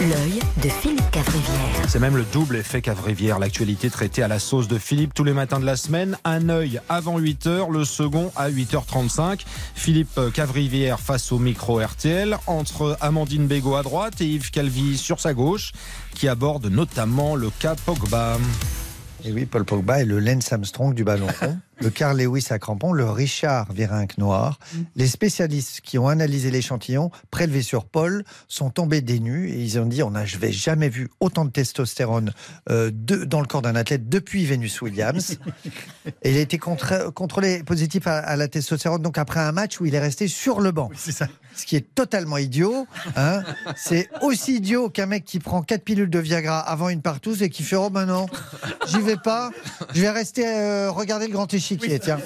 L'œil de Philippe Cavrivière. C'est même le double effet Cavrivière, l'actualité traitée à la sauce de Philippe tous les matins de la semaine. Un œil avant 8h, le second à 8h35. Philippe Cavrivière face au micro RTL, entre Amandine Bégaud à droite et Yves Calvi sur sa gauche, qui aborde notamment le cas Pogba. Et oui, Paul Pogba est le Lance Armstrong du ballon rond, le Carl Lewis à crampons, le Richard Virenque noir. Les spécialistes qui ont analysé l'échantillon prélevé sur Paul sont tombés des nues et ils ont dit on n'a jamais vu autant de testostérone euh, de, dans le corps d'un athlète depuis Venus Williams. et il a été contrôlé positif à, à la testostérone donc après un match où il est resté sur le banc. Ce qui est totalement idiot. Hein. C'est aussi idiot qu'un mec qui prend 4 pilules de Viagra avant une partouze et qui fait Oh ben non, j'y vais pas, je vais rester euh, regarder le grand échiquier. Tiens,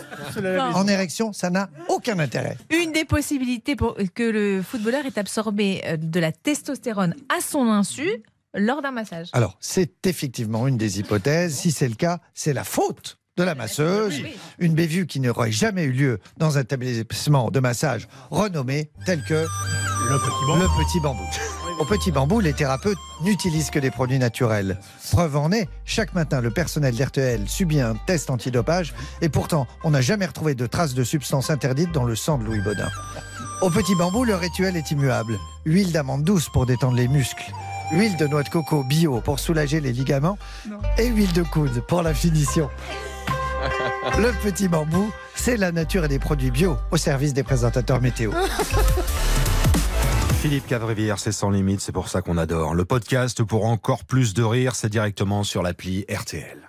en érection, ça n'a aucun intérêt. Une des possibilités pour que le footballeur ait absorbé euh, de la testostérone à son insu lors d'un massage. Alors, c'est effectivement une des hypothèses. Si c'est le cas, c'est la faute de la masseuse. Une bévue qui n'aurait jamais eu lieu dans un établissement de massage renommé tel que Le petit banc. le petit bambou. Au petit bambou, les thérapeutes n'utilisent que des produits naturels. Preuve en est, chaque matin, le personnel d'RTL subit un test antidopage et pourtant, on n'a jamais retrouvé de traces de substances interdites dans le sang de Louis Baudin. Au petit bambou, le rituel est immuable. Huile d'amande douce pour détendre les muscles. Huile de noix de coco bio pour soulager les ligaments. Et huile de coude pour la finition. Le petit bambou, c'est la nature et des produits bio au service des présentateurs météo. Philippe Cavrivière, c'est sans limite, c'est pour ça qu'on adore. Le podcast pour encore plus de rire, c'est directement sur l'appli RTL.